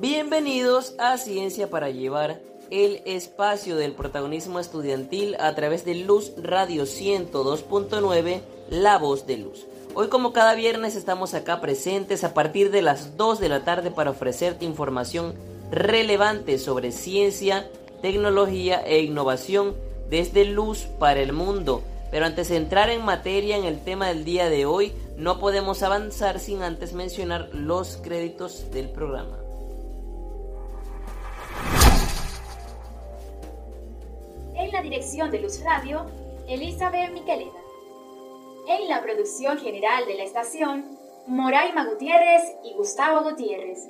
Bienvenidos a Ciencia para Llevar, el espacio del protagonismo estudiantil a través de Luz Radio 102.9, La Voz de Luz. Hoy como cada viernes estamos acá presentes a partir de las 2 de la tarde para ofrecerte información relevante sobre ciencia, tecnología e innovación desde Luz para el Mundo. Pero antes de entrar en materia en el tema del día de hoy, no podemos avanzar sin antes mencionar los créditos del programa. La dirección de Luz Radio, Elizabeth Miquelena. En la producción general de la estación, Moraima Gutiérrez y Gustavo Gutiérrez.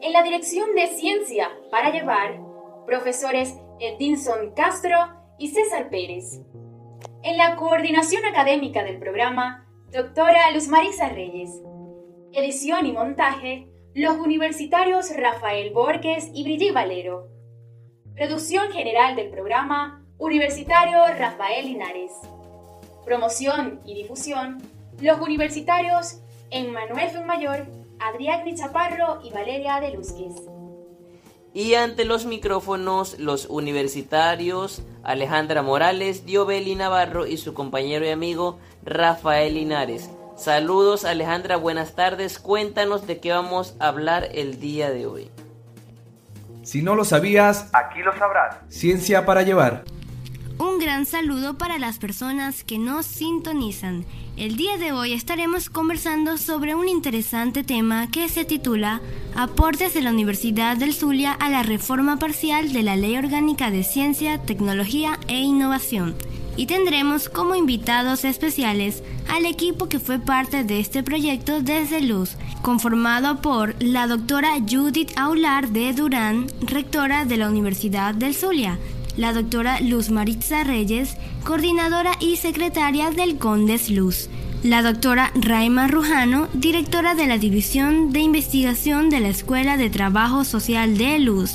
En la dirección de Ciencia para Llevar, profesores Edinson Castro y César Pérez. En la coordinación académica del programa, doctora Luz Marisa Reyes. Edición y montaje, los universitarios Rafael Borges y Brigitte Valero. Producción general del programa, universitario Rafael Linares. Promoción y difusión, los universitarios Emmanuel Fuenmayor, Adrián Chaparro y Valeria de Luzquez. Y ante los micrófonos, los universitarios Alejandra Morales, Diobeli Navarro y su compañero y amigo Rafael Linares. Saludos Alejandra, buenas tardes. Cuéntanos de qué vamos a hablar el día de hoy. Si no lo sabías, aquí lo sabrás. Ciencia para llevar. Un gran saludo para las personas que nos sintonizan. El día de hoy estaremos conversando sobre un interesante tema que se titula Aportes de la Universidad del Zulia a la reforma parcial de la Ley Orgánica de Ciencia, Tecnología e Innovación. Y tendremos como invitados especiales al equipo que fue parte de este proyecto desde Luz, conformado por la doctora Judith Aular de Durán, rectora de la Universidad del Zulia, la doctora Luz Maritza Reyes, coordinadora y secretaria del Condes Luz, la doctora Raima Rujano, directora de la División de Investigación de la Escuela de Trabajo Social de Luz,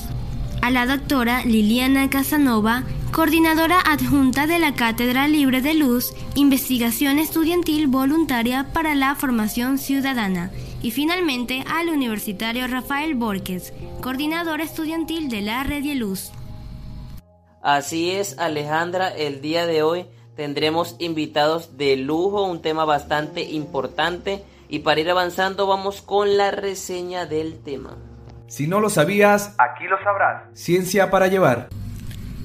a la doctora Liliana Casanova, coordinadora adjunta de la Cátedra Libre de Luz, Investigación Estudiantil Voluntaria para la Formación Ciudadana, y finalmente al universitario Rafael Borges, coordinador estudiantil de la Red de Luz. Así es, Alejandra, el día de hoy tendremos invitados de lujo, un tema bastante importante y para ir avanzando vamos con la reseña del tema. Si no lo sabías, aquí lo sabrás. Ciencia para llevar.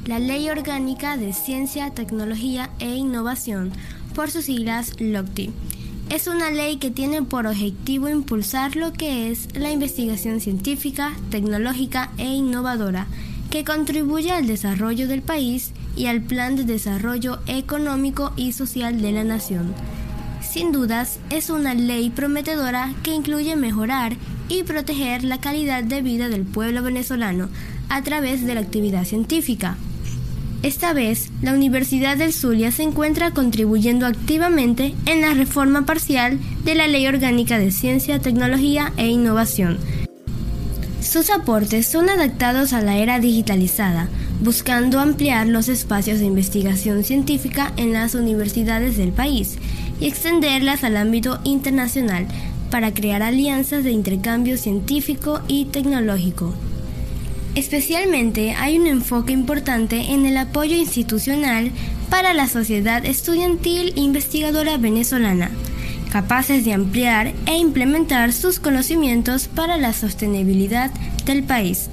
La Ley Orgánica de Ciencia, Tecnología e Innovación, por sus siglas LOCTI, es una ley que tiene por objetivo impulsar lo que es la investigación científica, tecnológica e innovadora que contribuye al desarrollo del país y al plan de desarrollo económico y social de la nación. Sin dudas, es una ley prometedora que incluye mejorar y proteger la calidad de vida del pueblo venezolano a través de la actividad científica. Esta vez, la Universidad del Zulia se encuentra contribuyendo activamente en la reforma parcial de la Ley Orgánica de Ciencia, Tecnología e Innovación, sus aportes son adaptados a la era digitalizada, buscando ampliar los espacios de investigación científica en las universidades del país y extenderlas al ámbito internacional para crear alianzas de intercambio científico y tecnológico. Especialmente hay un enfoque importante en el apoyo institucional para la sociedad estudiantil investigadora venezolana, capaces de ampliar e implementar sus conocimientos para la sostenibilidad del país.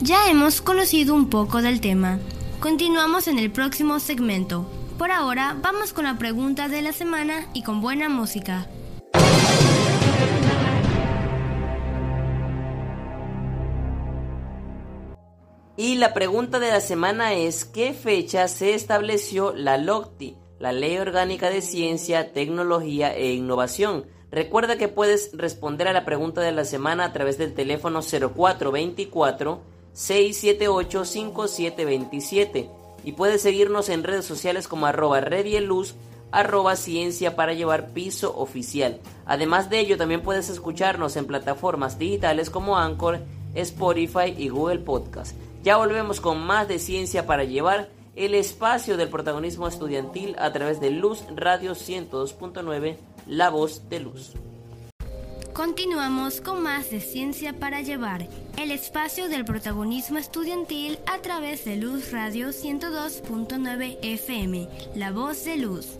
Ya hemos conocido un poco del tema. Continuamos en el próximo segmento. Por ahora vamos con la pregunta de la semana y con buena música. Y la pregunta de la semana es ¿qué fecha se estableció la LOCTI? La Ley Orgánica de Ciencia, Tecnología e Innovación. Recuerda que puedes responder a la pregunta de la semana a través del teléfono 0424 678 5727 y puedes seguirnos en redes sociales como arroba redieluz arroba ciencia para llevar piso oficial. Además de ello, también puedes escucharnos en plataformas digitales como Anchor, Spotify y Google Podcast. Ya volvemos con más de ciencia para llevar el espacio del protagonismo estudiantil a través de Luz Radio 102.9, La Voz de Luz. Continuamos con más de Ciencia para Llevar, el espacio del protagonismo estudiantil a través de Luz Radio 102.9 FM, La Voz de Luz.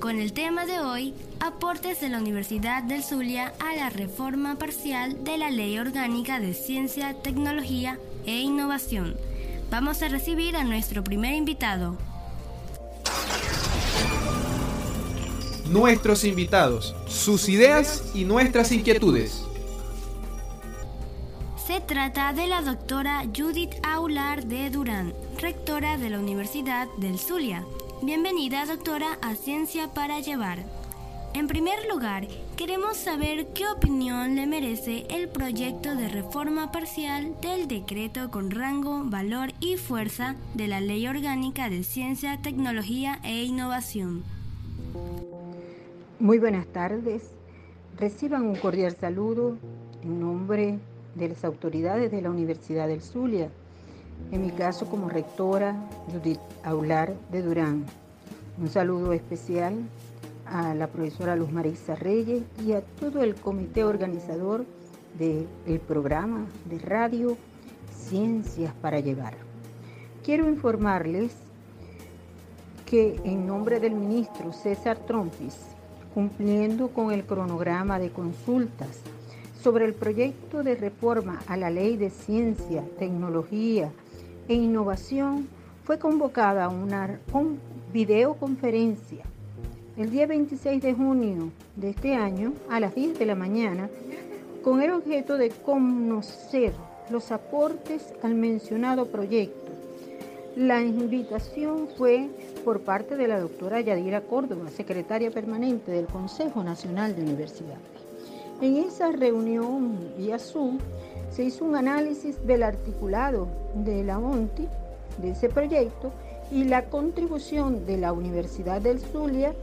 Con el tema de hoy, aportes de la Universidad del Zulia a la reforma parcial de la Ley Orgánica de Ciencia, Tecnología e Innovación. Vamos a recibir a nuestro primer invitado. Nuestros invitados, sus ideas y nuestras inquietudes. Se trata de la doctora Judith Aular de Durán, rectora de la Universidad del Zulia. Bienvenida, doctora, a Ciencia para Llevar. En primer lugar, queremos saber qué opinión le merece el proyecto de reforma parcial del decreto con rango, valor y fuerza de la Ley Orgánica de Ciencia, Tecnología e Innovación. Muy buenas tardes. Reciban un cordial saludo en nombre de las autoridades de la Universidad del Zulia, en mi caso como rectora Judith Aular de Durán. Un saludo especial a la profesora Luz Marisa Reyes y a todo el comité organizador del programa de radio Ciencias para Llevar. Quiero informarles que en nombre del ministro César Trompis, cumpliendo con el cronograma de consultas sobre el proyecto de reforma a la Ley de Ciencia, Tecnología e Innovación, fue convocada una videoconferencia el día 26 de junio de este año a las 10 de la mañana con el objeto de conocer los aportes al mencionado proyecto. La invitación fue por parte de la doctora Yadira Córdoba, secretaria permanente del Consejo Nacional de Universidades. En esa reunión vía Zoom se hizo un análisis del articulado de la ONTI, de ese proyecto, y la contribución de la Universidad del Zulia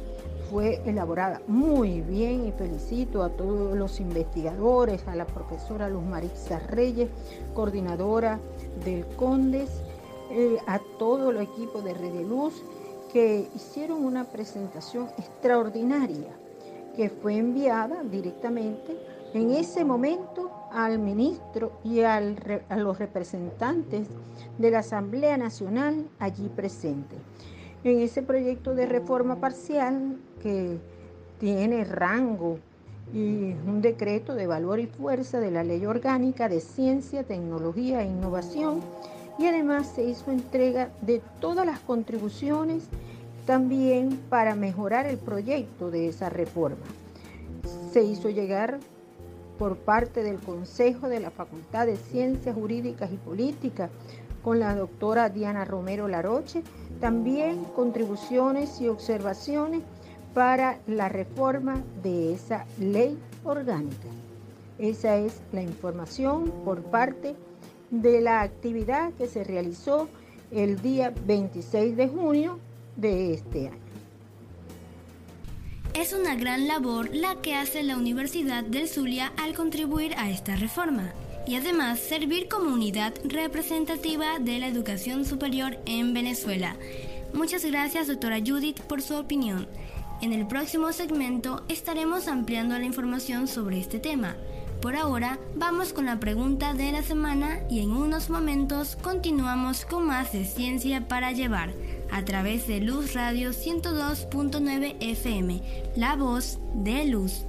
fue elaborada. Muy bien y felicito a todos los investigadores, a la profesora Luz Marisa Reyes, coordinadora del CONDES, eh, a todo el equipo de Red de Luz que hicieron una presentación extraordinaria que fue enviada directamente en ese momento al ministro y a los representantes de la Asamblea Nacional allí presentes en ese proyecto de reforma parcial que tiene rango y un decreto de valor y fuerza de la Ley Orgánica de Ciencia, Tecnología e Innovación y además se hizo entrega de todas las contribuciones también para mejorar el proyecto de esa reforma. Se hizo llegar por parte del Consejo de la Facultad de Ciencias Jurídicas y Políticas con la doctora Diana Romero Laroche también contribuciones y observaciones para la reforma de esa ley orgánica. Esa es la información por parte de la actividad que se realizó el día 26 de junio de este año. Es una gran labor la que hace la Universidad del Zulia al contribuir a esta reforma y además servir como unidad representativa de la educación superior en Venezuela. Muchas gracias, doctora Judith, por su opinión. En el próximo segmento estaremos ampliando la información sobre este tema. Por ahora, vamos con la pregunta de la semana y en unos momentos continuamos con más de Ciencia para Llevar a través de Luz Radio 102.9 FM, la voz de Luz.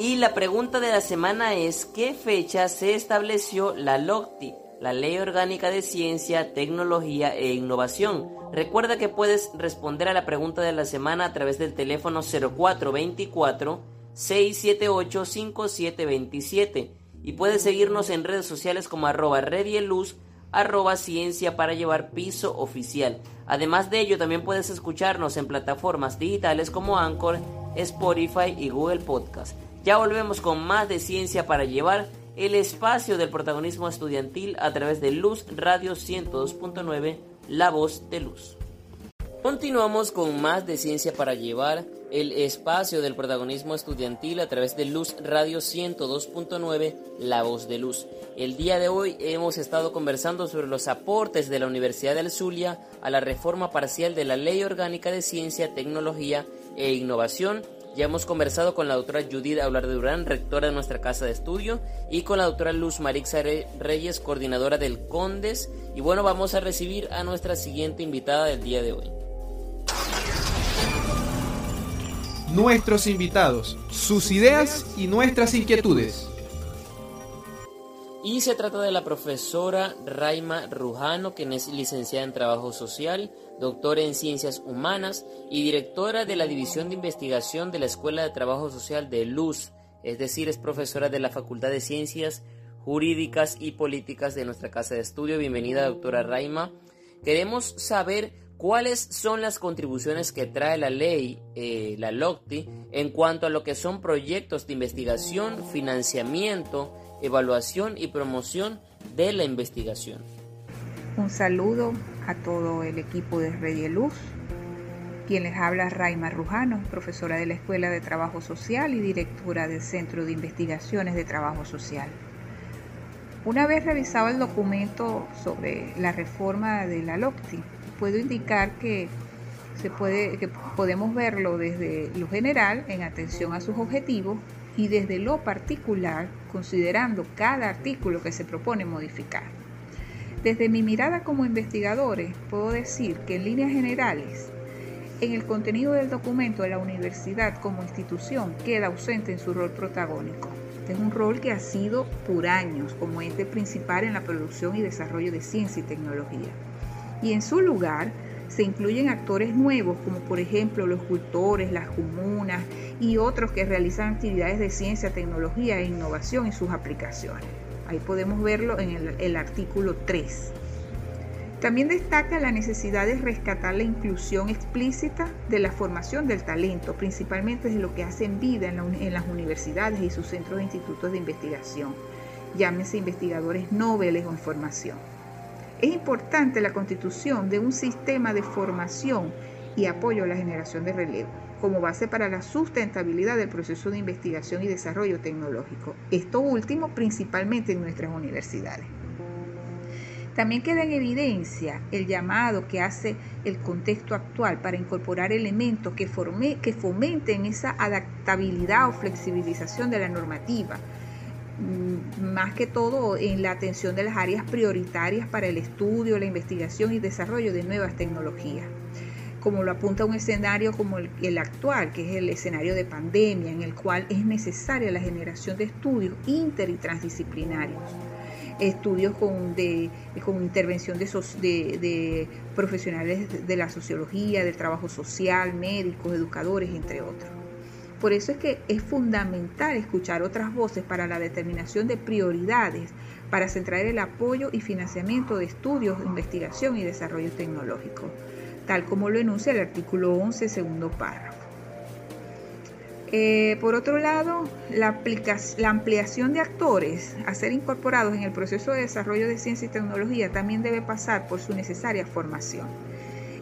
Y la pregunta de la semana es, ¿qué fecha se estableció la LOCTI, la Ley Orgánica de Ciencia, Tecnología e Innovación? Recuerda que puedes responder a la pregunta de la semana a través del teléfono 0424-678-5727 y puedes seguirnos en redes sociales como arroba redieluz, arroba ciencia para llevar piso oficial. Además de ello, también puedes escucharnos en plataformas digitales como Anchor, Spotify y Google Podcast. Ya volvemos con más de ciencia para llevar el espacio del protagonismo estudiantil a través de Luz Radio 102.9, La Voz de Luz. Continuamos con más de Ciencia para Llevar, el espacio del protagonismo estudiantil a través de Luz Radio 102.9, La Voz de Luz. El día de hoy hemos estado conversando sobre los aportes de la Universidad del Zulia a la reforma parcial de la Ley Orgánica de Ciencia, Tecnología e Innovación ya hemos conversado con la doctora Judith Aular de Durán, rectora de nuestra casa de estudio, y con la doctora Luz Marixa Reyes, coordinadora del CONDES. Y bueno, vamos a recibir a nuestra siguiente invitada del día de hoy. Nuestros invitados, sus ideas y nuestras inquietudes. Y se trata de la profesora Raima Rujano, quien es licenciada en Trabajo Social, doctora en Ciencias Humanas y directora de la División de Investigación de la Escuela de Trabajo Social de Luz, es decir, es profesora de la Facultad de Ciencias Jurídicas y Políticas de nuestra Casa de Estudio. Bienvenida, doctora Raima. Queremos saber cuáles son las contribuciones que trae la ley, eh, la LOCTI, en cuanto a lo que son proyectos de investigación, financiamiento, evaluación y promoción de la investigación. Un saludo a todo el equipo de Rey Luz. Quien les habla Raima Rujano, profesora de la Escuela de Trabajo Social y directora del Centro de Investigaciones de Trabajo Social. Una vez revisado el documento sobre la reforma de la LOCTI, puedo indicar que, se puede, que podemos verlo desde lo general en atención a sus objetivos y desde lo particular considerando cada artículo que se propone modificar. Desde mi mirada como investigadores, puedo decir que en líneas generales, en el contenido del documento de la universidad como institución queda ausente en su rol protagónico. es un rol que ha sido por años como ente principal en la producción y desarrollo de ciencia y tecnología. Y en su lugar se incluyen actores nuevos como por ejemplo los cultores, las comunas y otros que realizan actividades de ciencia, tecnología e innovación y sus aplicaciones. Ahí podemos verlo en el, artículo 3. También destaca la necesidad de rescatar la inclusión explícita de la formación del talento, principalmente de lo que hacen vida en, en, las universidades y sus centros e institutos de investigación, llámense investigadores nobles o en formación. Es importante la constitución de un sistema de formación y apoyo a la generación de relevo como base para la sustentabilidad del proceso de investigación y desarrollo tecnológico. Esto último principalmente en nuestras universidades. También queda en evidencia el llamado que hace el contexto actual para incorporar elementos que, que fomenten esa adaptabilidad o flexibilización de la normativa, mm, más que todo en la atención de las áreas prioritarias para el estudio, la investigación y desarrollo de nuevas tecnologías como lo apunta un escenario como el, actual, que es el escenario de pandemia, en el cual es necesaria la generación de estudios inter y transdisciplinarios, estudios con, intervención de, de, profesionales de la sociología, del trabajo social, médicos, educadores, entre otros. Por eso es que es fundamental escuchar otras voces para la determinación de prioridades para centrar el apoyo y financiamiento de estudios, investigación y desarrollo tecnológico tal como lo enuncia el artículo 11, segundo párrafo. Eh, por otro lado, la, la, ampliación de actores a ser incorporados en el proceso de desarrollo de ciencia y tecnología también debe pasar por su necesaria formación.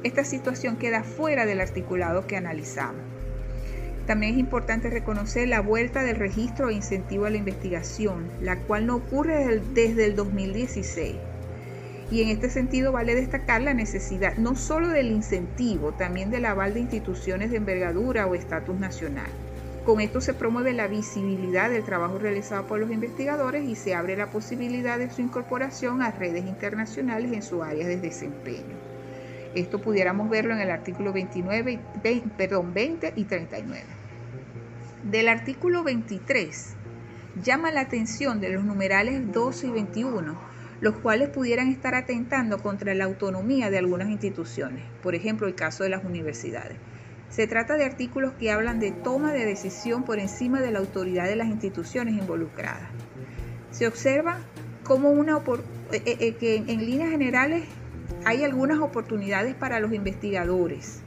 Esta situación queda fuera del articulado que analizamos. También es importante reconocer la vuelta del registro e incentivo a la investigación, la cual no ocurre desde el 2016 y en este sentido vale destacar la necesidad no solo del incentivo, también del aval de instituciones de envergadura o estatus nacional. Con esto se promueve la visibilidad del trabajo realizado por los investigadores y se abre la posibilidad de su incorporación a redes internacionales en su área de desempeño. Esto pudiéramos verlo en el artículo 29, perdón, 20 y 39. Del artículo 23 llama la atención de los numerales 12 y 21 los cuales pudieran estar atentando contra la autonomía de algunas instituciones, por ejemplo el caso de las universidades. Se trata de artículos que hablan de toma de decisión por encima de la autoridad de las instituciones involucradas. Se observa como una eh, eh, que en líneas generales hay algunas oportunidades para los investigadores,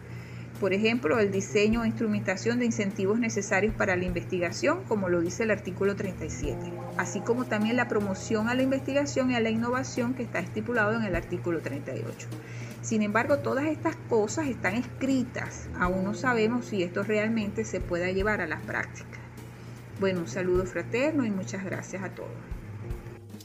por ejemplo, el diseño e instrumentación de incentivos necesarios para la investigación, como lo dice el artículo 37, así como también la promoción a la investigación y a la innovación que está estipulado en el artículo 38. Sin embargo, todas estas cosas están escritas, aún no sabemos si esto realmente se pueda llevar a la práctica. Bueno, un saludo fraterno y muchas gracias a todos.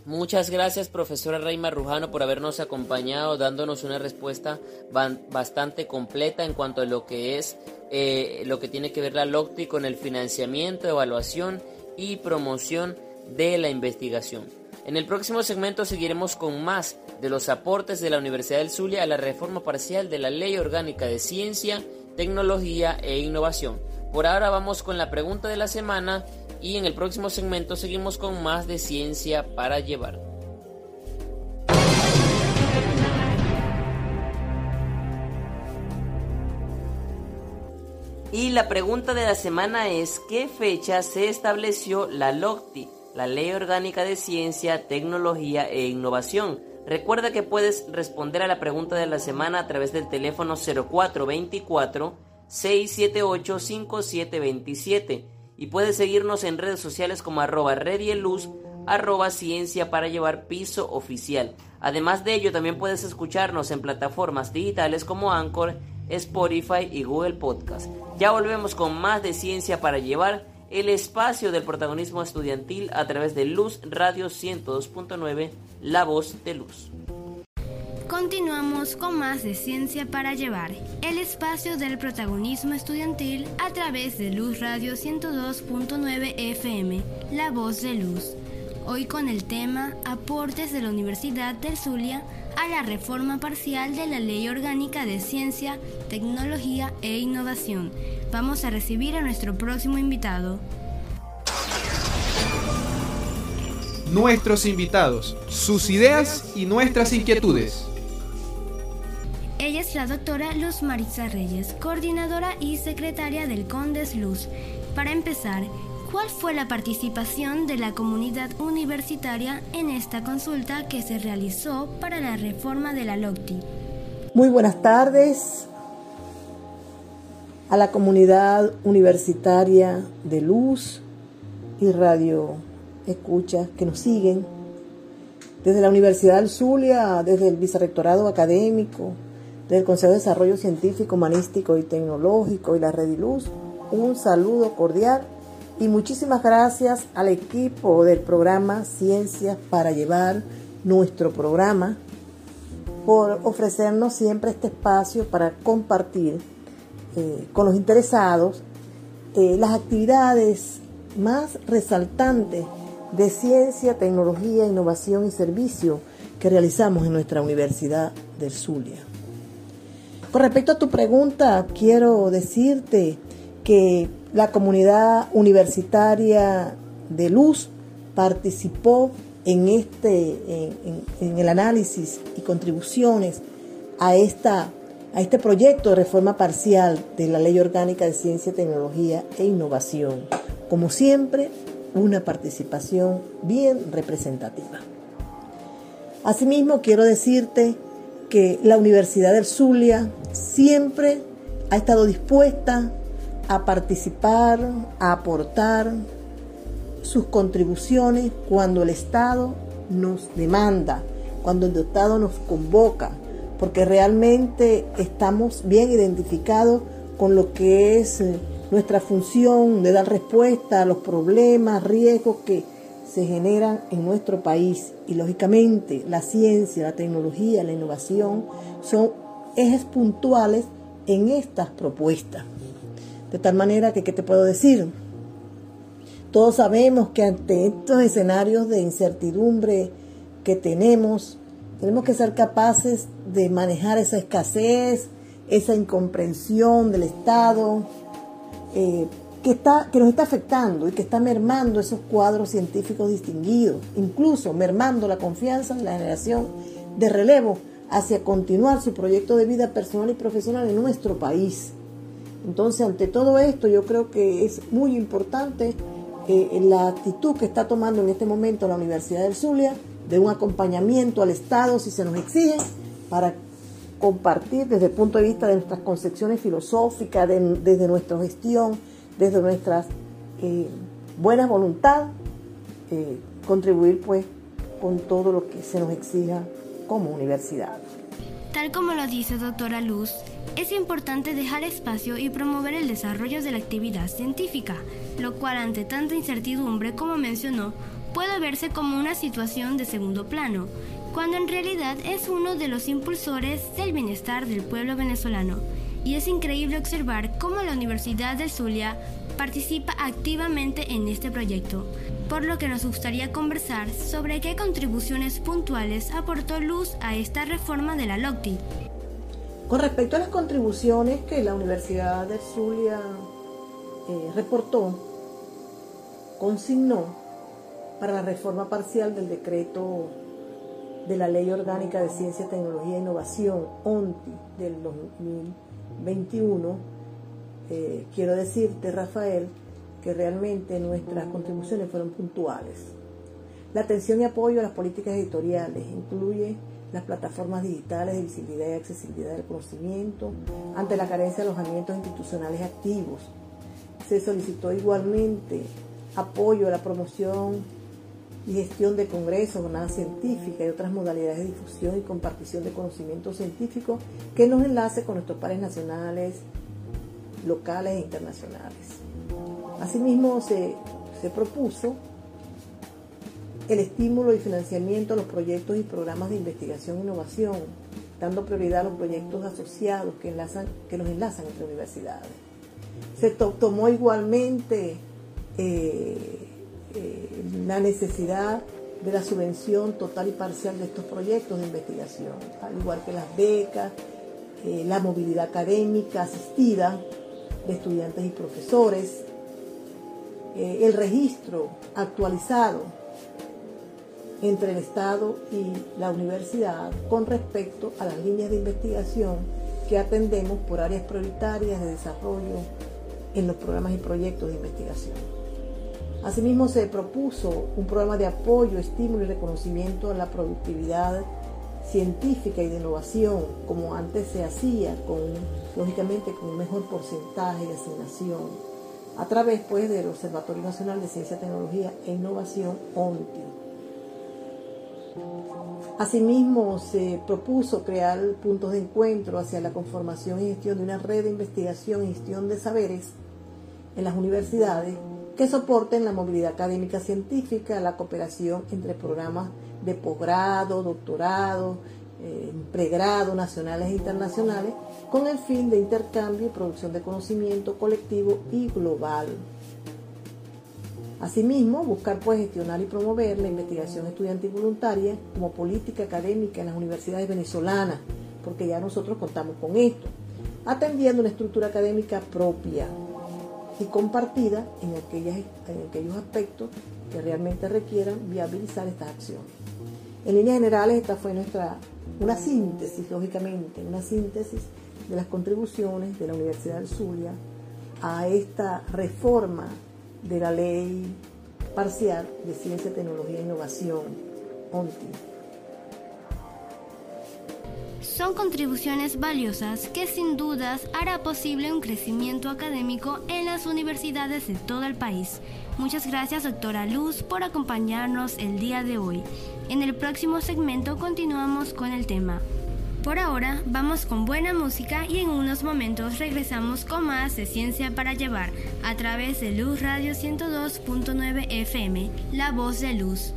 Muchas gracias, profesora Reima Rujano, por habernos acompañado, dándonos una respuesta bastante completa en cuanto a lo que es eh, lo que tiene que ver la LOCTI con el financiamiento, evaluación y promoción de la investigación. En el próximo segmento seguiremos con más de los aportes de la Universidad del Zulia a la reforma parcial de la Ley Orgánica de Ciencia, Tecnología e Innovación. Por ahora vamos con la pregunta de la semana y en el próximo segmento seguimos con más de ciencia para llevar. Y la pregunta de la semana es, ¿qué fecha se estableció la LOCTI, la Ley Orgánica de Ciencia, Tecnología e Innovación? Recuerda que puedes responder a la pregunta de la semana a través del teléfono 0424 678 5727 y puedes seguirnos en redes sociales como arroba redieluz, arroba ciencia para llevar piso oficial. Además de ello, también puedes escucharnos en plataformas digitales como Anchor, Spotify y Google Podcast. Ya volvemos con más de ciencia para llevar el espacio del protagonismo estudiantil a través de Luz Radio 102.9, La Voz de Luz. Continuamos con más de Ciencia para Llevar, el espacio del protagonismo estudiantil a través de Luz Radio 102.9 FM, La Voz de Luz. Hoy con el tema Aportes de la Universidad del Zulia a la reforma parcial de la Ley Orgánica de Ciencia, Tecnología e Innovación. Vamos a recibir a nuestro próximo invitado. Nuestros invitados, sus ideas y nuestras inquietudes. Ella es la doctora Luz Maritza Reyes, coordinadora y secretaria del Condes Luz. Para empezar, ¿cuál fue la participación de la comunidad universitaria en esta consulta que se realizó para la reforma de la LOCTI? Muy buenas tardes a la comunidad universitaria de Luz y Radio Escucha que nos siguen desde la Universidad Zulia, desde el Vicerrectorado Académico, del Consejo de Desarrollo Científico, Humanístico y Tecnológico y la Rediluz, un saludo cordial y muchísimas gracias al equipo del programa Ciencias para llevar nuestro programa por ofrecernos siempre este espacio para compartir eh, con los interesados eh, las actividades más resaltantes de ciencia, tecnología, innovación y servicio que realizamos en nuestra Universidad del Zulia. Con respecto a tu pregunta, quiero decirte que la comunidad universitaria de Luz participó en, este, en, el análisis y contribuciones a, esta, a este proyecto de reforma parcial de la Ley Orgánica de Ciencia, Tecnología e Innovación. Como siempre, una participación bien representativa. Asimismo, quiero decirte que la Universidad del Zulia siempre ha estado dispuesta a participar, a aportar sus contribuciones cuando el Estado nos demanda, cuando el Estado nos convoca, porque realmente estamos bien identificados con lo que es eh, nuestra función de dar respuesta a los problemas, riesgos que se generan en nuestro país y lógicamente la ciencia, la tecnología, la innovación son ejes puntuales en estas propuestas. De tal manera que, ¿qué te puedo decir? Todos sabemos que ante estos escenarios de incertidumbre que tenemos, tenemos que ser capaces de manejar esa escasez, esa incomprensión del Estado, eh, que, está, que nos está afectando y que está mermando esos cuadros científicos distinguidos, incluso mermando la confianza de la generación de relevo hacia continuar su proyecto de vida personal y profesional en nuestro país. Entonces, ante todo esto, yo creo que es muy importante eh, la actitud que está tomando en este momento la Universidad del Zulia de un acompañamiento al Estado si se nos exige para compartir desde el punto de vista de nuestras concepciones filosóficas, desde nuestra gestión, desde nuestra eh, buena voluntad, eh, contribuir pues con todo lo que se nos exija como universidad. Tal como lo dice doctora Luz, es importante dejar espacio y promover el desarrollo de la actividad científica, lo cual ante tanta incertidumbre como mencionó, puede verse como una situación de segundo plano, cuando en realidad es uno de los impulsores del bienestar del pueblo venezolano. Y es increíble observar cómo la Universidad del Zulia participa activamente en este proyecto, por lo que nos gustaría conversar sobre qué contribuciones puntuales aportó luz a esta reforma de la LOCTI. Con respecto a las contribuciones que la Universidad de Zulia eh, reportó, consignó para la reforma parcial del decreto de la Ley Orgánica de Ciencia, Tecnología e Innovación, ONTI, del 2021, eh, quiero decirte, Rafael, que realmente nuestras contribuciones fueron puntuales. La atención y apoyo a las políticas editoriales incluye las plataformas digitales de visibilidad y accesibilidad del conocimiento ante la carencia de alojamientos institucionales activos. Se solicitó igualmente apoyo a la promoción y gestión de congresos, jornadas científicas y otras modalidades de difusión y compartición de conocimiento científico que nos enlace con nuestros pares nacionales, locales e internacionales. Asimismo, se, propuso el estímulo y financiamiento a los proyectos y programas de investigación e innovación, dando prioridad a los proyectos asociados que, que nos enlazan entre universidades. Se tomó igualmente eh, eh, la necesidad de la subvención total y parcial de estos proyectos de investigación, al igual que las becas, eh, la movilidad académica asistida de estudiantes y profesores, eh, el registro actualizado entre el Estado y la universidad con respecto a las líneas de investigación que atendemos por áreas prioritarias de desarrollo en los programas y proyectos de investigación. Asimismo, se propuso un programa de apoyo, estímulo y reconocimiento a la productividad científica y de innovación, como antes se hacía, con, lógicamente con un mejor porcentaje de asignación a través pues, del Observatorio Nacional de Ciencia, Tecnología e Innovación, ONTI. Asimismo, se propuso crear puntos de encuentro hacia la conformación y gestión de una red de investigación y gestión de saberes en las universidades que soporten la movilidad académica científica, la cooperación entre programas de posgrado, doctorado, eh, pregrado, nacionales e internacionales, con el fin de intercambio y producción de conocimiento colectivo y global. Asimismo, buscar pues gestionar y promover la investigación estudiantil voluntaria como política académica en las universidades venezolanas, porque ya nosotros contamos con esto, atendiendo una estructura académica propia y compartida en, aquellas, en aquellos aspectos que realmente requieran viabilizar estas acciones. En líneas generales, esta fue nuestra, una síntesis, lógicamente, una síntesis de las contribuciones de la Universidad del Zulia a esta reforma de la ley parcial de ciencia, tecnología e innovación, ONTI. Son contribuciones valiosas que sin dudas hará posible un crecimiento académico en las universidades de todo el país. Muchas gracias doctora Luz por acompañarnos el día de hoy. En el próximo segmento continuamos con el tema. Por ahora vamos con buena música y en unos momentos regresamos con más de Ciencia para Llevar a través de Luz Radio 102.9 FM, La Voz de Luz.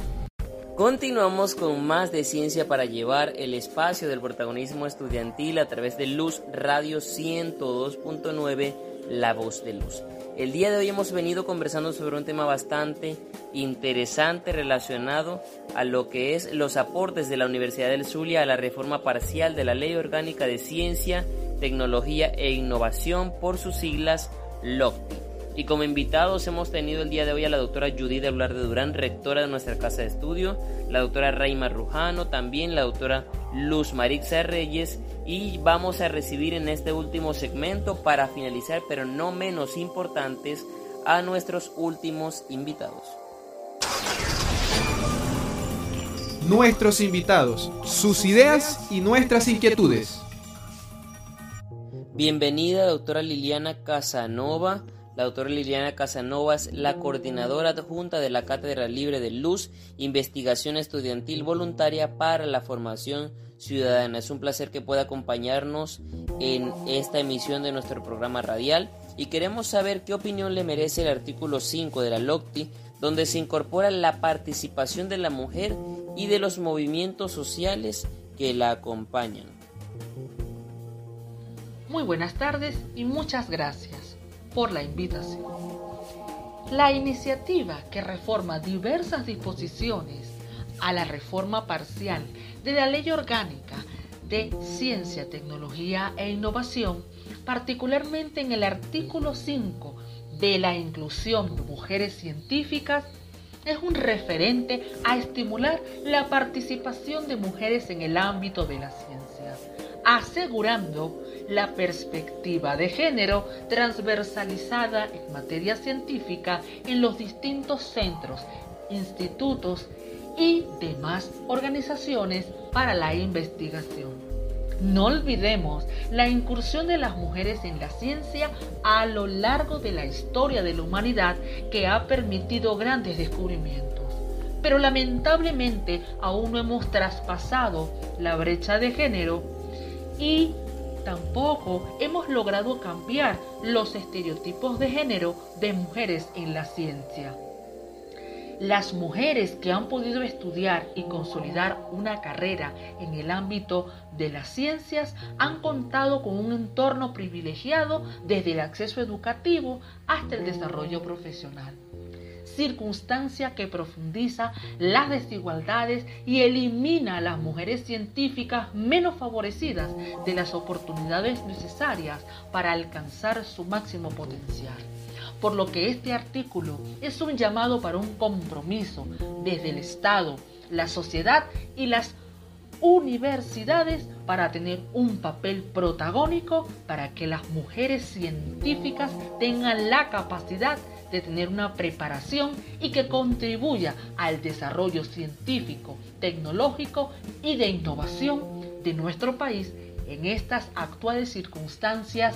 Continuamos con más de Ciencia para Llevar el espacio del protagonismo estudiantil a través de Luz Radio 102.9, La Voz de Luz. El día de hoy hemos venido conversando sobre un tema bastante interesante relacionado a lo que es los aportes de la Universidad del Zulia a la reforma parcial de la Ley Orgánica de Ciencia, Tecnología e Innovación por sus siglas LOCTI. Y como invitados hemos tenido el día de hoy a la doctora Judith Hablar de Durán, rectora de nuestra casa de estudio, la doctora Raima Rujano, también la doctora Luz Marixa Reyes y vamos a recibir en este último segmento para finalizar, pero no menos importantes, a nuestros últimos invitados. Nuestros invitados, sus ideas y nuestras inquietudes. Bienvenida, doctora Liliana Casanova. La doctora Liliana Casanova es la coordinadora adjunta de la Cátedra Libre de Luz, Investigación Estudiantil Voluntaria para la Formación Ciudadana. Es un placer que pueda acompañarnos en esta emisión de nuestro programa radial y queremos saber qué opinión le merece el artículo 5 de la LOCTI, donde se incorpora la participación de la mujer y de los movimientos sociales que la acompañan. Muy buenas tardes y muchas gracias por la invitación. La iniciativa que reforma diversas disposiciones a la reforma parcial de la Ley Orgánica de Ciencia, Tecnología e Innovación, particularmente en el artículo 5 de la inclusión de mujeres científicas, es un referente a estimular la participación de mujeres en el ámbito de la ciencia, asegurando la perspectiva de género transversalizada en materia científica en los distintos centros, institutos y demás organizaciones para la investigación. No olvidemos la incursión de las mujeres en la ciencia a lo largo de la historia de la humanidad que ha permitido grandes descubrimientos. Pero lamentablemente aún no hemos traspasado la brecha de género y tampoco hemos logrado cambiar los estereotipos de género de mujeres en la ciencia. Las mujeres que han podido estudiar y consolidar una carrera en el ámbito de las ciencias han contado con un entorno privilegiado desde el acceso educativo hasta el desarrollo profesional circunstancia que profundiza las desigualdades y elimina a las mujeres científicas menos favorecidas de las oportunidades necesarias para alcanzar su máximo potencial. Por lo que este artículo es un llamado para un compromiso desde el Estado, la sociedad y las universidades para tener un papel protagónico para que las mujeres científicas tengan la capacidad de tener una preparación y que contribuya al desarrollo científico, tecnológico y de innovación de nuestro país en estas actuales circunstancias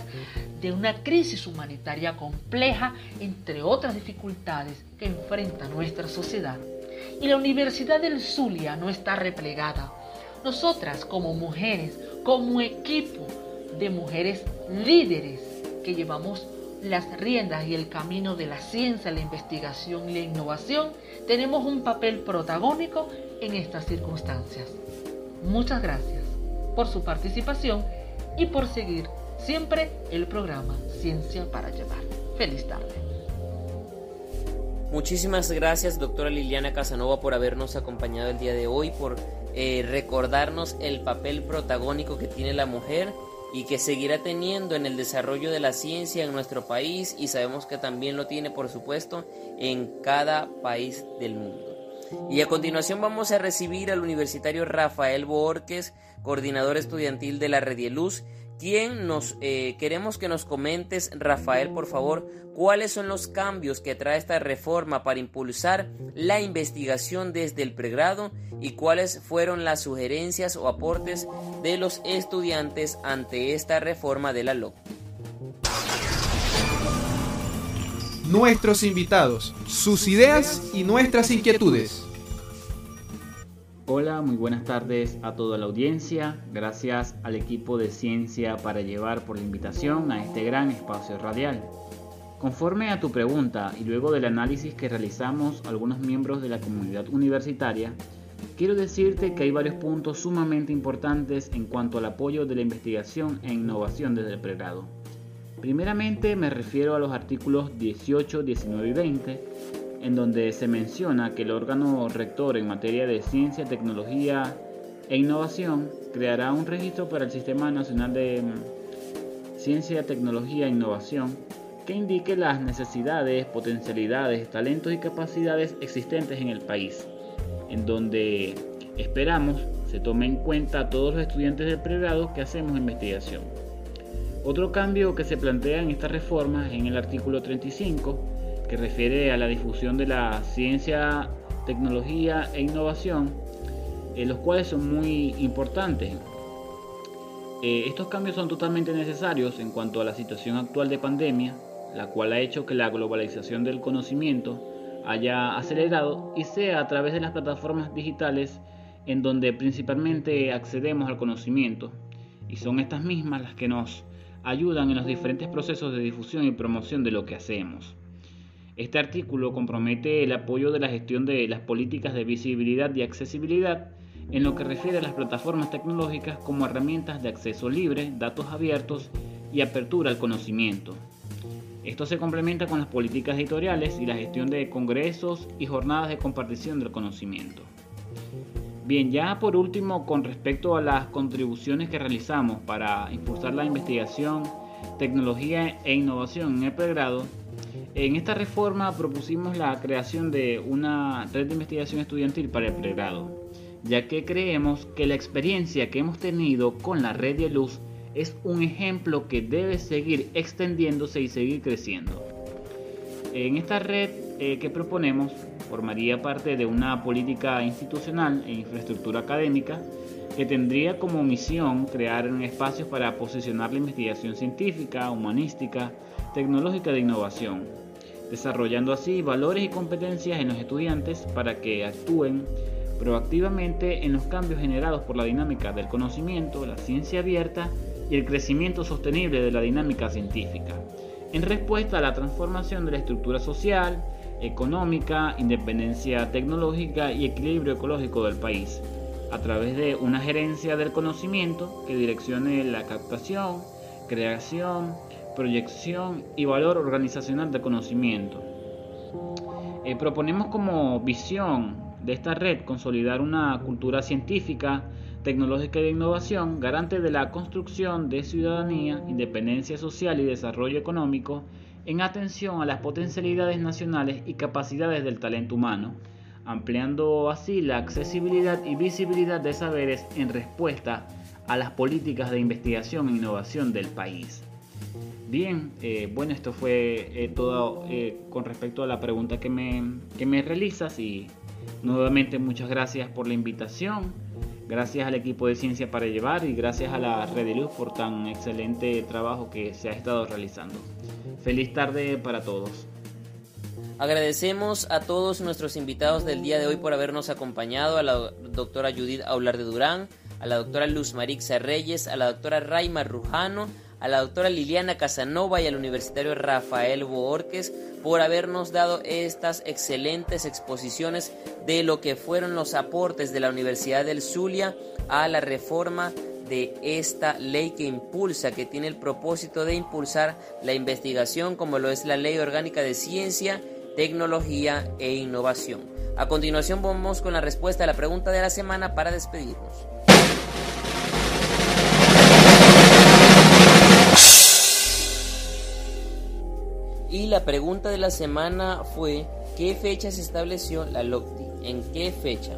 de una crisis humanitaria compleja, entre otras dificultades que enfrenta nuestra sociedad. Y la Universidad del Zulia no está replegada. Nosotras como mujeres, como equipo de mujeres líderes que llevamos las riendas y el camino de la ciencia, la investigación y la innovación, tenemos un papel protagónico en estas circunstancias. Muchas gracias por su participación y por seguir siempre el programa Ciencia para Llevar. Feliz tarde. Muchísimas gracias, doctora Liliana Casanova, por habernos acompañado el día de hoy, por eh, recordarnos el papel protagónico que tiene la mujer y que seguirá teniendo en el desarrollo de la ciencia en nuestro país y sabemos que también lo tiene, por supuesto, en cada país del mundo. Y a continuación vamos a recibir al universitario Rafael Borges, coordinador estudiantil de la Redieluz, quien nos eh, queremos que nos comentes, Rafael, por favor, cuáles son los cambios que trae esta reforma para impulsar la investigación desde el pregrado y cuáles fueron las sugerencias o aportes de los estudiantes ante esta reforma de la LOC. Nuestros invitados, sus ideas y nuestras inquietudes. Hola, muy buenas tardes a toda la audiencia. Gracias al equipo de Ciencia para llevar por la invitación a este gran espacio radial. Conforme a tu pregunta y luego del análisis que realizamos algunos miembros de la comunidad universitaria, quiero decirte que hay varios puntos sumamente importantes en cuanto al apoyo de la investigación e innovación desde el pregrado. Primeramente me refiero a los artículos 18, 19 y 20 en donde se menciona que el órgano rector en materia de ciencia, tecnología e innovación creará un registro para el Sistema Nacional de mm, Ciencia, Tecnología e Innovación que indique las necesidades, potencialidades, talentos y capacidades existentes en el país, en donde esperamos se tome en cuenta a todos los estudiantes del pregrado que hacemos investigación. Otro cambio que se plantea en esta reforma es en el artículo 35, que refiere a la difusión de la ciencia, tecnología e innovación, eh, los cuales son muy importantes. Eh, estos cambios son totalmente necesarios en cuanto a la situación actual de pandemia, la cual ha hecho que la globalización del conocimiento haya acelerado y sea a través de las plataformas digitales en donde principalmente accedemos al conocimiento y son estas mismas las que nos ayudan en los diferentes procesos de difusión y promoción de lo que hacemos. Este artículo compromete el apoyo de la gestión de las políticas de visibilidad y accesibilidad en lo que refiere a las plataformas tecnológicas como herramientas de acceso libre, datos abiertos y apertura al conocimiento. Esto se complementa con las políticas editoriales y la gestión de congresos y jornadas de compartición del conocimiento. Bien, ya por último, con respecto a las contribuciones que realizamos para impulsar la investigación, tecnología e innovación en el pregrado, en esta reforma propusimos la creación de una red de investigación estudiantil para el pregrado, ya que creemos que la experiencia que hemos tenido con la red de luz es un ejemplo que debe seguir extendiéndose y seguir creciendo. En esta red eh, que proponemos formaría parte de una política institucional e infraestructura académica que tendría como misión crear espacios para posicionar la investigación científica, humanística, tecnológica de innovación, desarrollando así valores y competencias en los estudiantes para que actúen proactivamente en los cambios generados por la dinámica del conocimiento, la ciencia abierta y el crecimiento sostenible de la dinámica científica, en respuesta a la transformación de la estructura social, económica, independencia tecnológica y equilibrio ecológico del país, a través de una gerencia del conocimiento que direccione la captación, creación, proyección y valor organizacional del conocimiento. Eh, proponemos como visión de esta red consolidar una cultura científica, tecnológica y de innovación, garante de la construcción de ciudadanía, independencia social y desarrollo económico en atención a las potencialidades nacionales y capacidades del talento humano, ampliando así la accesibilidad y visibilidad de saberes en respuesta a las políticas de investigación e innovación del país. Bien, eh, bueno, esto fue eh, todo eh, con respecto a la pregunta que me, que me realizas y nuevamente muchas gracias por la invitación, gracias al equipo de Ciencia para Llevar y gracias a la Red de Luz por tan excelente trabajo que se ha estado realizando. Feliz tarde para todos. Agradecemos a todos nuestros invitados del día de hoy por habernos acompañado, a la doctora Judith Aular de Durán, a la doctora Luz Marixa Reyes, a la doctora Raima Rujano, a la doctora Liliana Casanova y al universitario Rafael Boorques por habernos dado estas excelentes exposiciones de lo que fueron los aportes de la Universidad del Zulia a la reforma de esta ley que impulsa, que tiene el propósito de impulsar la investigación como lo es la Ley Orgánica de Ciencia, Tecnología e Innovación. A continuación vamos con la respuesta a la pregunta de la semana para despedirnos. Y la pregunta de la semana fue, ¿qué fecha se estableció la LOCTI? ¿En qué fecha?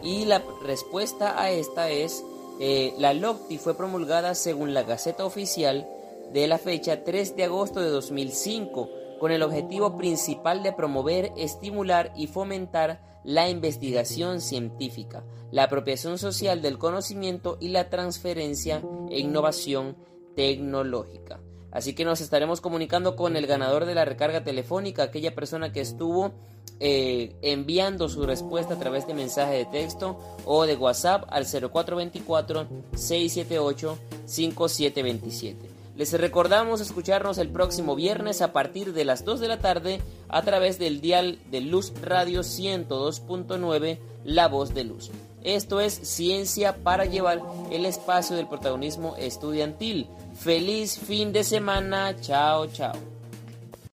Y la respuesta a esta es eh, la LOCTI fue promulgada según la Gaceta Oficial de la fecha 3 de agosto de 2005, con el objetivo principal de promover, estimular y fomentar la investigación científica, la apropiación social del conocimiento y la transferencia e innovación tecnológica. Así que nos estaremos comunicando con el ganador de la recarga telefónica, aquella persona que estuvo eh, enviando su respuesta a través de mensaje de texto o de WhatsApp al 0424-678-5727. Les recordamos escucharnos el próximo viernes a partir de las 2 de la tarde a través del dial de Luz Radio 102.9, La Voz de Luz. Esto es Ciencia para llevar el espacio del protagonismo estudiantil. Feliz fin de semana. Chao, chao.